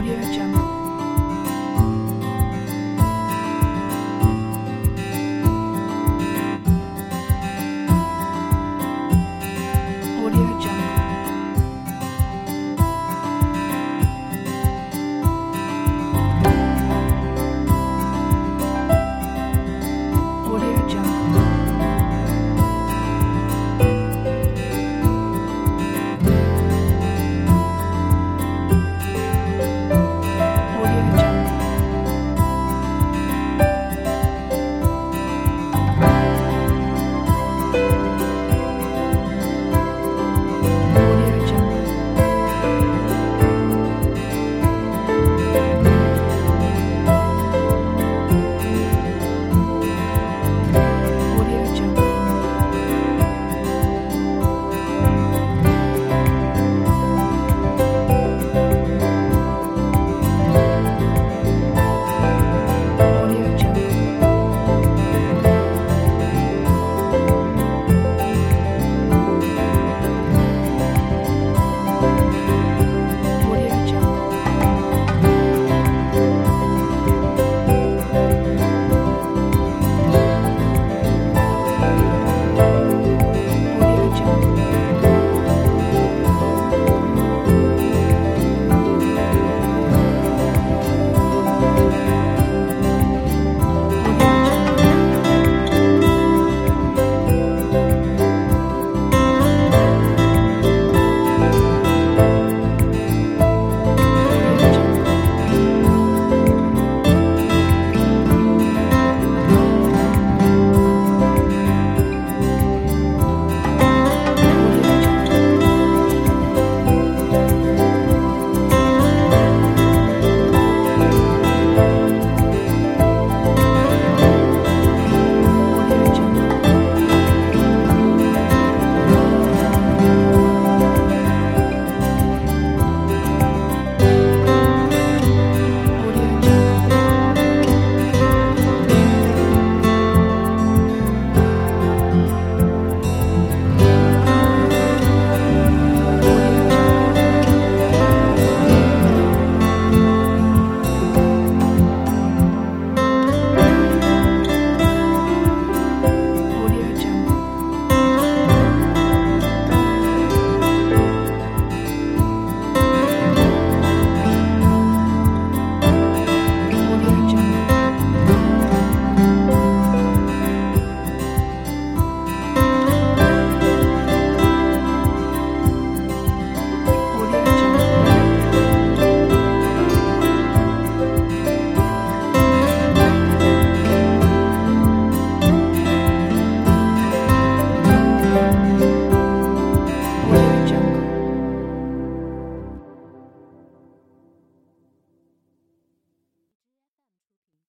Audio Jungle.